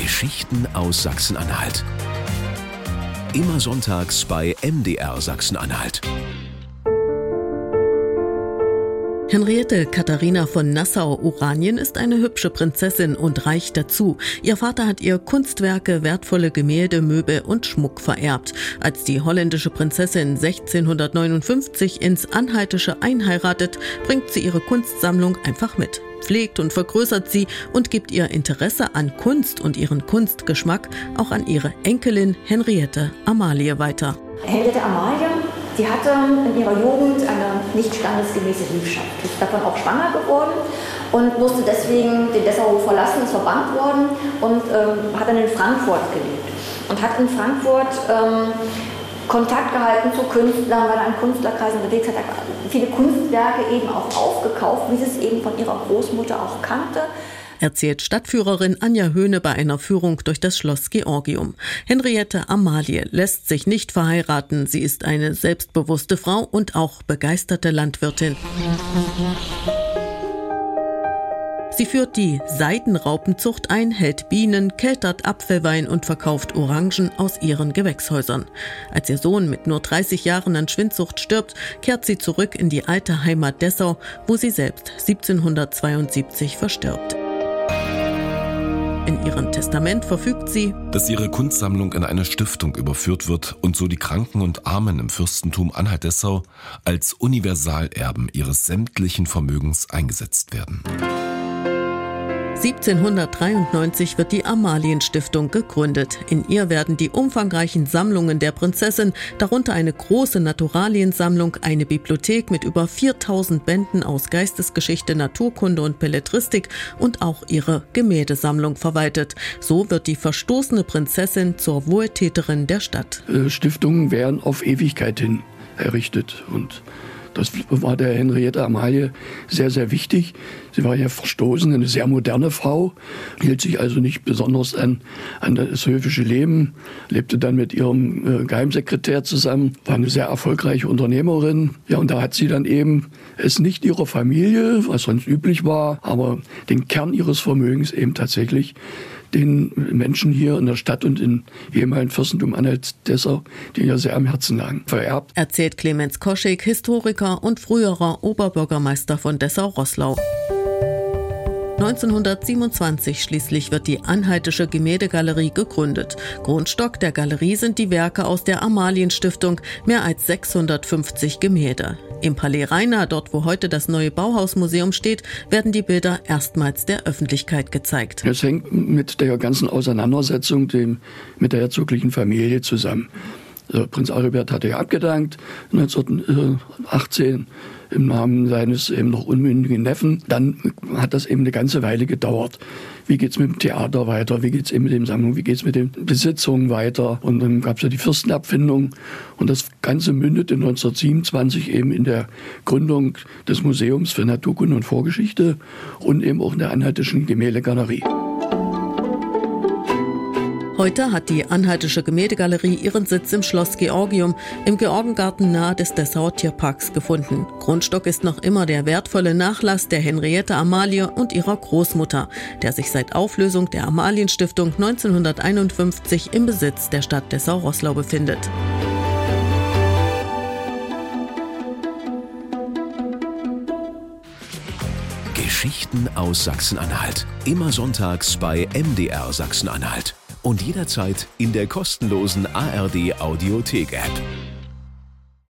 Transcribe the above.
Geschichten aus Sachsen-Anhalt. Immer sonntags bei MDR Sachsen-Anhalt. Henriette Katharina von Nassau-Oranien ist eine hübsche Prinzessin und reich dazu. Ihr Vater hat ihr Kunstwerke, wertvolle Gemälde, Möbel und Schmuck vererbt. Als die holländische Prinzessin 1659 ins Anhaltische einheiratet, bringt sie ihre Kunstsammlung einfach mit pflegt und vergrößert sie und gibt ihr Interesse an Kunst und ihren Kunstgeschmack auch an ihre Enkelin Henriette Amalie weiter. Henriette Amalie Sie hatte in ihrer Jugend eine nicht standesgemäße Liebschaft, ist davon auch schwanger geworden und musste deswegen den Dessauhof verlassen, ist verbannt worden und ähm, hat dann in Frankfurt gelebt und hat in Frankfurt ähm, Kontakt gehalten zu Künstlern, weil er an Künstlerkreisen unterwegs hat, hat viele Kunstwerke eben auch aufgekauft, wie sie es eben von ihrer Großmutter auch kannte erzählt Stadtführerin Anja Höhne bei einer Führung durch das Schloss Georgium. Henriette Amalie lässt sich nicht verheiraten. Sie ist eine selbstbewusste Frau und auch begeisterte Landwirtin. Sie führt die Seidenraupenzucht ein, hält Bienen, keltert Apfelwein und verkauft Orangen aus ihren Gewächshäusern. Als ihr Sohn mit nur 30 Jahren an Schwindsucht stirbt, kehrt sie zurück in die alte Heimat Dessau, wo sie selbst 1772 verstirbt. In ihrem Testament verfügt sie, dass ihre Kunstsammlung in eine Stiftung überführt wird und so die Kranken und Armen im Fürstentum Anhalt-Dessau als Universalerben ihres sämtlichen Vermögens eingesetzt werden. 1793 wird die Amalienstiftung gegründet. In ihr werden die umfangreichen Sammlungen der Prinzessin, darunter eine große Naturaliensammlung, eine Bibliothek mit über 4000 Bänden aus Geistesgeschichte, Naturkunde und Belletristik und auch ihre Gemäldesammlung verwaltet. So wird die verstoßene Prinzessin zur Wohltäterin der Stadt. Äh, Stiftungen werden auf Ewigkeit hin errichtet und das war der Henriette Amalie sehr, sehr wichtig. Sie war ja verstoßen, eine sehr moderne Frau, hielt sich also nicht besonders an, an das höfische Leben, lebte dann mit ihrem äh, Geheimsekretär zusammen, war eine sehr erfolgreiche Unternehmerin. Ja, und da hat sie dann eben es nicht ihrer Familie, was sonst üblich war, aber den Kern ihres Vermögens eben tatsächlich den Menschen hier in der Stadt und im ehemaligen Fürstentum Anhalt-Dessau, die ja sehr am Herzen lagen, vererbt. Erzählt Clemens Koschek, Historiker und früherer Oberbürgermeister von Dessau-Rosslau. 1927 schließlich wird die Anhaltische Gemäldegalerie gegründet. Grundstock der Galerie sind die Werke aus der Amalienstiftung, mehr als 650 Gemälde. Im Palais Rainer, dort wo heute das neue Bauhausmuseum steht, werden die Bilder erstmals der Öffentlichkeit gezeigt. Es hängt mit der ganzen Auseinandersetzung dem, mit der herzoglichen Familie zusammen. Also Prinz Albert hatte ja abgedankt 1918 im Namen seines eben noch unmündigen Neffen. Dann hat das eben eine ganze Weile gedauert. Wie geht's mit dem Theater weiter? Wie geht's eben mit den Sammlungen? Wie geht's mit den Besitzungen weiter? Und dann gab's ja die Fürstenabfindung. Und das Ganze mündete 1927 eben in der Gründung des Museums für Naturkunde und Vorgeschichte und eben auch in der Anhaltischen Gemäldegalerie. Heute hat die Anhaltische Gemäldegalerie ihren Sitz im Schloss Georgium im Georgengarten nahe des Dessauer Tierparks gefunden. Grundstock ist noch immer der wertvolle Nachlass der Henriette Amalie und ihrer Großmutter, der sich seit Auflösung der Amalienstiftung 1951 im Besitz der Stadt Dessau-Rosslau befindet. Geschichten aus Sachsen-Anhalt. Immer sonntags bei MDR Sachsen-Anhalt und jederzeit in der kostenlosen ARD Audiothek App.